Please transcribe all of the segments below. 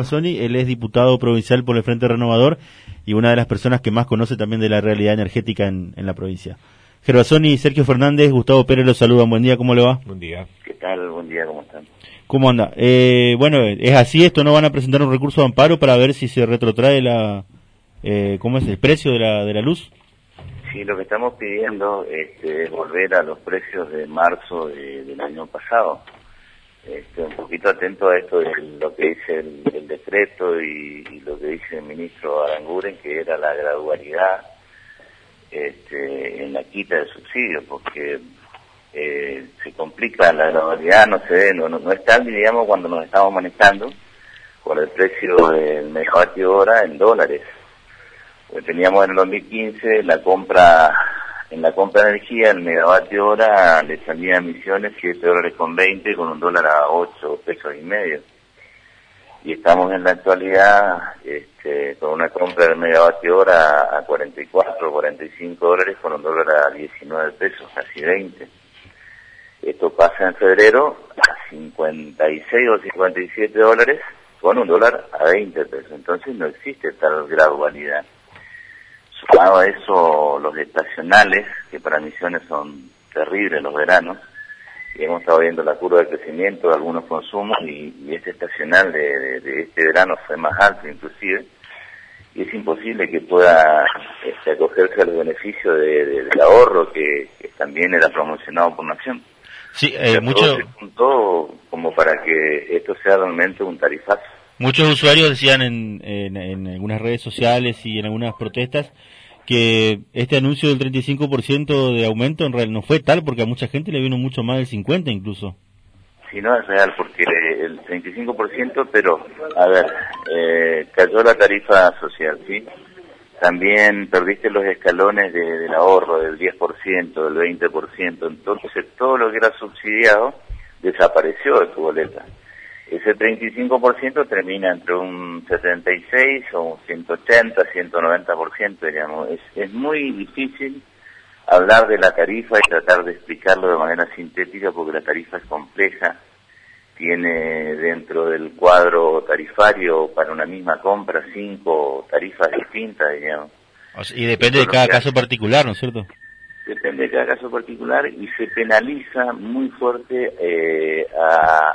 Gervasoni, él es diputado provincial por el Frente Renovador y una de las personas que más conoce también de la realidad energética en, la provincia. Gervasoni, Sergio Fernández, Gustavo Pérez los saludan. Buen día, ¿cómo le va? Buen día. ¿Qué tal? Buen día, ¿cómo están? ¿Cómo anda? Eh, bueno, es así, esto no van a presentar un recurso de amparo para ver si se retrotrae la, eh, ¿cómo es el precio de la, de la luz? Sí, lo que estamos pidiendo este, es volver a los precios de marzo del año pasado. Este, un poquito atento a esto de lo que dice el, decreto y, lo que dice el ministro Aranguren, que era la gradualidad este, en la quita de subsidios, porque eh, se complica la gradualidad, no se ve, no, no, es tal, digamos, cuando nos estamos manejando con el precio del megavatio hora en dólares. Teníamos en el 2015 la compra, en la compra de energía, el megavatio hora le salía emisiones 7 dólares con 20 con un dólar a 8 pesos y medio. Y estamos en la actualidad este, con una compra del megavatio hora a 44, 45 dólares con un dólar a 19 pesos, casi 20. Esto pasa en febrero a 56 o 57 dólares con un dólar a 20 pesos. Entonces no existe tal gradualidad. Sumado a eso, los estacionales, que para Misiones son terribles los veranos, y hemos estado viendo la curva de crecimiento de algunos consumos y, este estacional de, este verano fue más alto inclusive, y es imposible que pueda este, acogerse al beneficio del ahorro que, también era promocionado por Nación. Sí, eh, mucho... como para que esto sea realmente un tarifazo. Muchos usuarios decían en, en, algunas redes sociales y en algunas protestas que este anuncio del 35% de aumento en realidad no fue tal porque a mucha gente le vino mucho más del 50% incluso. Sí, no es real porque el 35%, pero a ver, eh, cayó la tarifa social, ¿sí? También perdiste los escalones del ahorro del 10%, del 20%, entonces todo lo que era subsidiado desapareció de tu boleta ese 35% termina entre un 76 o un 180, 190%, digamos. Es, es muy difícil hablar de la tarifa y tratar de explicarlo de manera sintética porque la tarifa es compleja, tiene dentro del cuadro tarifario para una misma compra cinco tarifas distintas, digamos. Y depende de cada caso particular, ¿no es cierto? Depende de cada caso particular y se penaliza muy fuerte eh,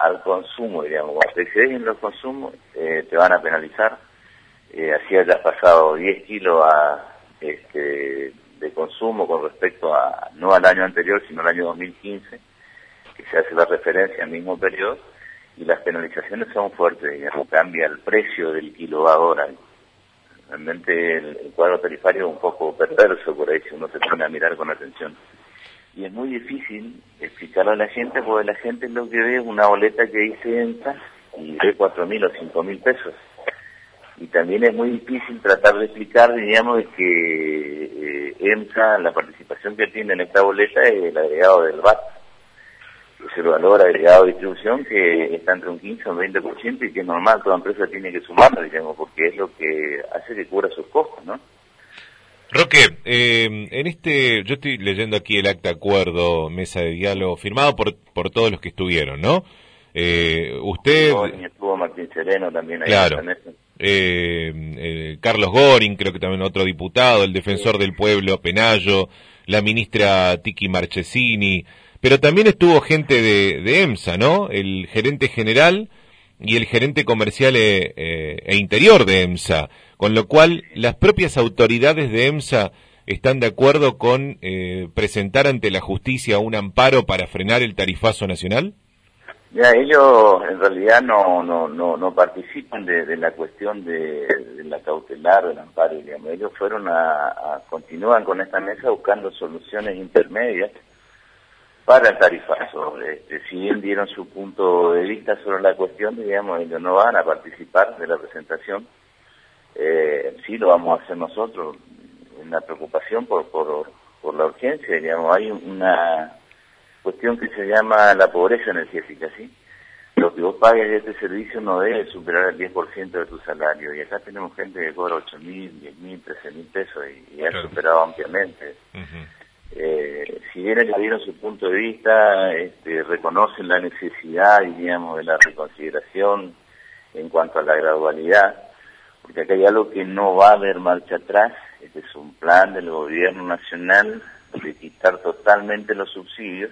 al consumo, digamos. Cuando te excedes en los consumos, eh, te van a penalizar. Eh, así hayas pasado 10 kilos este, de consumo con respecto a, no al año anterior, sino al año 2015, que se hace la referencia al mismo periodo, y las penalizaciones son fuertes, digamos, cambia el precio del kilo ahora realmente el, cuadro tarifario es un poco perverso por ahí si uno se pone a mirar con atención. Y es muy difícil explicarlo a la gente porque la gente lo que ve es una boleta que dice EMSA y ve cuatro mil o cinco mil pesos. Y también es muy difícil tratar de explicar, digamos, que eh, EMSA, la participación que tiene en esta boleta es el agregado del VAT es el valor agregado de distribución que está entre un 15 o un 20% y que es normal, toda empresa tiene que sumarlo, digamos, porque es lo que hace que cubra sus costos, ¿no? Roque, eh, en este, yo estoy leyendo aquí el acta acuerdo, mesa de diálogo, firmado por, por todos los que estuvieron, ¿no? Eh, usted... estuvo Martín Sereno también ahí. Claro. Eh, eh, Carlos Goring, creo que también otro diputado, el defensor del pueblo, Penayo, la ministra Tiki Marchesini, pero también estuvo gente de, EMSA, ¿no? El gerente general y el gerente comercial e, e, e, interior de EMSA, con lo cual las propias autoridades de EMSA están de acuerdo con eh, presentar ante la justicia un amparo para frenar el tarifazo nacional. Ya, ellos en realidad no no no, no participan de, la cuestión de, la cautelar del amparo, digamos. Ellos fueron a, a continúan con esta mesa buscando soluciones intermedias para el tarifazo. Este, si bien dieron su punto de vista sobre la cuestión, digamos, ellos no van a participar de la presentación. Eh, sí lo vamos a hacer nosotros, una preocupación por, por, por la urgencia, digamos, hay una cuestión que se llama la pobreza energética, ¿sí? Lo que vos pagues de este servicio no debe superar el 10% de tu salario, y acá tenemos gente que cobra 8 mil, 10 mil, 13 mil pesos, y, ha superado ampliamente. Eh, si bien ellos dieron su punto de vista, este, reconocen la necesidad, diríamos, de la reconsideración en cuanto a la gradualidad, porque acá hay algo que no va a haber marcha atrás, este es un plan del gobierno nacional de quitar totalmente los subsidios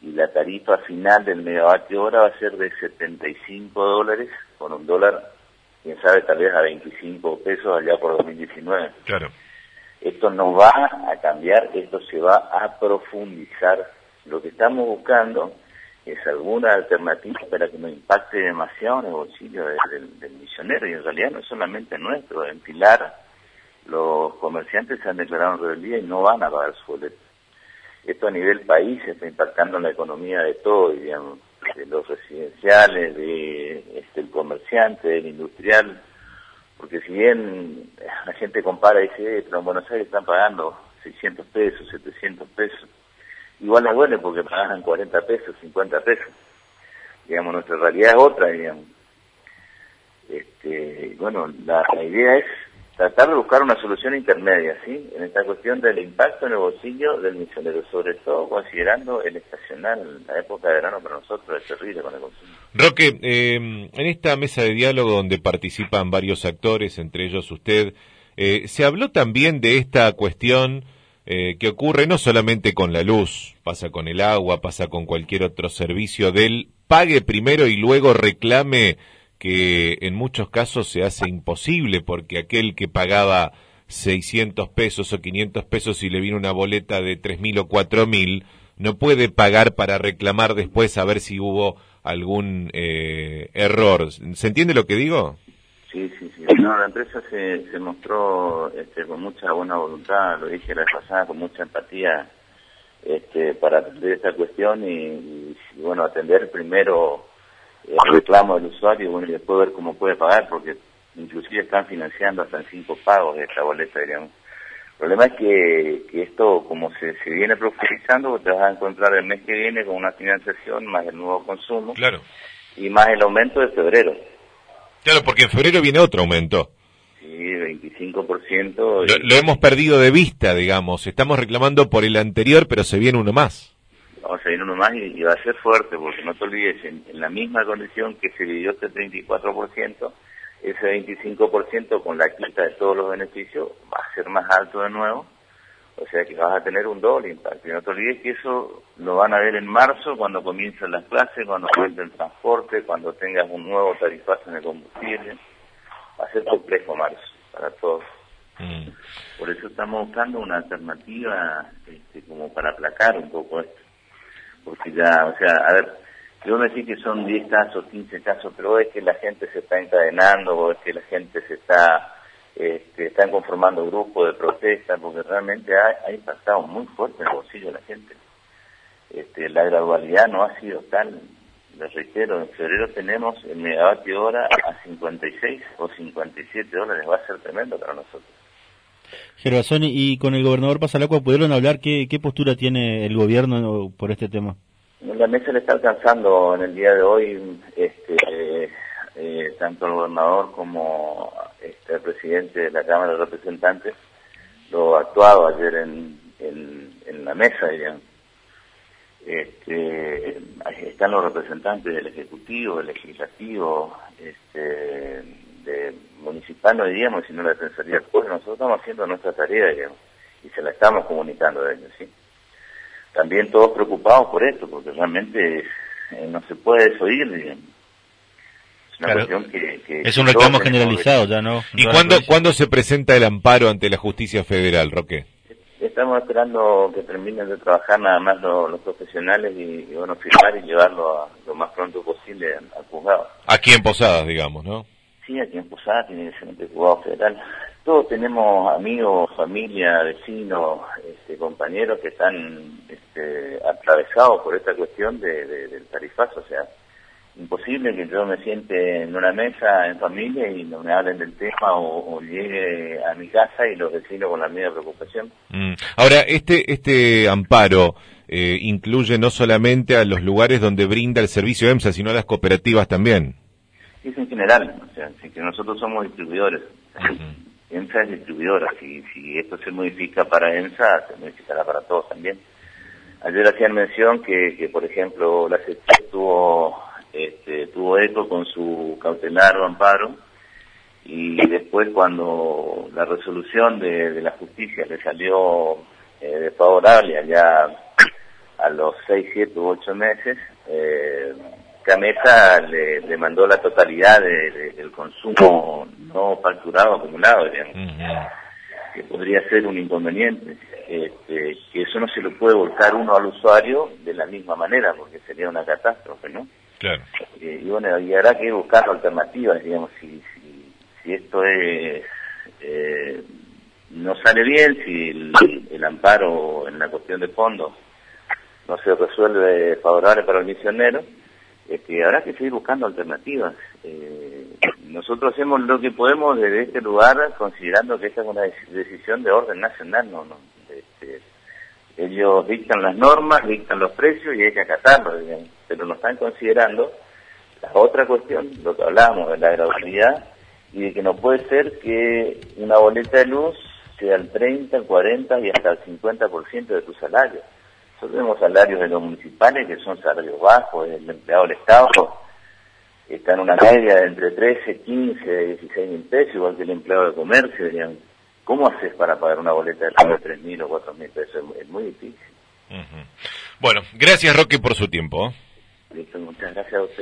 y la tarifa final del megavatio hora va a ser de 75 dólares con un dólar, quién sabe, tal vez a 25 pesos allá por 2019. Claro. Esto no va a cambiar, esto se va a profundizar. Lo que estamos buscando es alguna alternativa para que no impacte demasiado en el bolsillo del, misionero y en realidad no es solamente nuestro, en Pilar los comerciantes se han declarado en rebeldía y no van a pagar su boleto. Esto a nivel país está impactando en la economía de todo, digamos, de los residenciales, de este, el comerciante, del industrial, porque si bien la gente compara y dice, eh, pero en Buenos Aires están pagando 600 pesos, 700 pesos, igual no duele porque pagan 40 pesos, 50 pesos. Digamos, nuestra realidad es otra, digamos. Este, bueno, la, idea es tratar de buscar una solución intermedia, ¿sí? En esta cuestión del impacto en el bolsillo del misionero, sobre todo considerando el estacional, la época de verano para nosotros es terrible con el consumo. Roque, eh, en esta mesa de diálogo donde participan varios actores, entre ellos usted, eh, se habló también de esta cuestión eh, que ocurre no solamente con la luz, pasa con el agua, pasa con cualquier otro servicio del pague primero y luego reclame que en muchos casos se hace imposible porque aquel que pagaba 600 pesos o 500 pesos y le viene una boleta de 3.000 o 4.000, no puede pagar para reclamar después a ver si hubo algún eh, error. ¿Se entiende lo que digo? Sí, sí, sí. No, la empresa se, se mostró este, con mucha buena voluntad, lo dije la vez pasada, con mucha empatía este, para atender esta cuestión y, y bueno, atender primero el reclamo del usuario bueno, y después ver cómo puede pagar, porque inclusive están financiando hasta en cinco pagos de esta boleta, diríamos. El problema es que, que esto, como se, se viene profundizando, te vas a encontrar el mes que viene con una financiación más el nuevo consumo Claro. y más el aumento de febrero. Claro, porque en febrero viene otro aumento. Sí, 25%. Lo, lo hemos perdido de vista, digamos. Estamos reclamando por el anterior, pero se viene uno más. vamos a ir uno más y, y va a ser fuerte, porque no te olvides, en, en la misma condición que se vivió este 34%, ese 25% con la quita de todos los beneficios va a ser más alto de nuevo, o sea que vas a tener un doble impacto. Y no te olvides que eso lo van a ver en marzo, cuando comiencen las clases, cuando vuelva el transporte, cuando tengas un nuevo tarifazo en el combustible. Va a ser complejo marzo para todos. Mm. Por eso estamos buscando una alternativa este, como para aplacar un poco esto. Porque ya, o sea, a ver, yo me decís que son 10 casos, 15 casos, pero es que la gente se está encadenando, o es que la gente se está, este, están conformando grupos de protesta, porque realmente ha, ha impactado muy fuerte en el bolsillo de la gente. Este, la gradualidad no ha sido tal. Les reitero, en febrero tenemos el megavatio hora a 56 o 57 dólares. Va a ser tremendo para nosotros. Gervasoni, y con el gobernador Pasalacua pudieron hablar qué, qué postura tiene el gobierno por este tema. La mesa le está alcanzando en el día de hoy este, eh, tanto el gobernador como este, el presidente de la Cámara de Representantes lo actuado ayer en, en, la mesa, digamos. Este, están los representantes del Ejecutivo, del Legislativo, este, de municipal, no diríamos, sino la Defensoría del Pueblo. Nosotros estamos haciendo nuestra tarea, digamos, y se la estamos comunicando a ellos, ¿sí? También todos preocupados por esto, porque realmente eh, no se puede desoír, digamos. Es una Claro. cuestión que, que- Es un reclamo generalizado, ya no. ¿Y no cuándo, se presenta el amparo ante la justicia federal, Roque? Estamos esperando que terminen de trabajar nada más los, los profesionales y, y, bueno, firmar y llevarlo a- lo más pronto posible al, juzgado. Aquí en Posadas, digamos, ¿no? Sí, aquí en Posada tiene que ser un juzgado federal. Todos tenemos amigos, familia, vecinos, este, compañeros que están este, atravesados por esta cuestión de, de- del tarifazo. O sea, imposible que yo me siente en una mesa en familia y no me hablen del tema o, o llegue a mi casa y los vecinos con la misma preocupación. Mm. Ahora, este, este amparo eh, incluye no solamente a los lugares donde brinda el servicio EMSA, sino a las cooperativas también. Es en general, o sea, que nosotros somos distribuidores. EMSA es distribuidora, si, si esto se modifica para EMSA, se modificará para todos también. Ayer hacían mención que, que por ejemplo, la CETI tuvo este, tuvo eco con su cautelar o amparo y después cuando la resolución de, la justicia le salió eh, desfavorable allá a los 6, 7 u 8 meses, eh, Camesa le, mandó la totalidad del consumo no facturado acumulado, que podría ser un inconveniente. Este, que eso no se lo puede volcar uno al usuario de la misma manera, porque sería una catástrofe, ¿no? Claro. Eh, y bueno, y habrá que buscar alternativas, digamos, si, si, esto es eh, no sale bien, si el, amparo en la cuestión de fondos no se resuelve favorable para el misionero, este, habrá que seguir buscando alternativas. Eh, nosotros hacemos lo que podemos desde este lugar, considerando que esta es una decisión de orden nacional. No, no, ellos dictan las normas, dictan los precios y hay que acatarlos, pero no están considerando la otra cuestión, lo que hablábamos de la gradualidad y de que no puede ser que una boleta de luz sea el 30, el 40 y hasta el 50% de tu salario. Nosotros tenemos salarios de los municipales que son salarios bajos, el empleado del Estado está en una media de entre 13, 15, 16 mil pesos, igual que el empleado de comercio. Dirían, ¿Cómo haces para pagar una boleta de 3 mil o 4 mil pesos? Es muy difícil. Bueno, gracias Roque por su tiempo. Listo, muchas gracias a usted.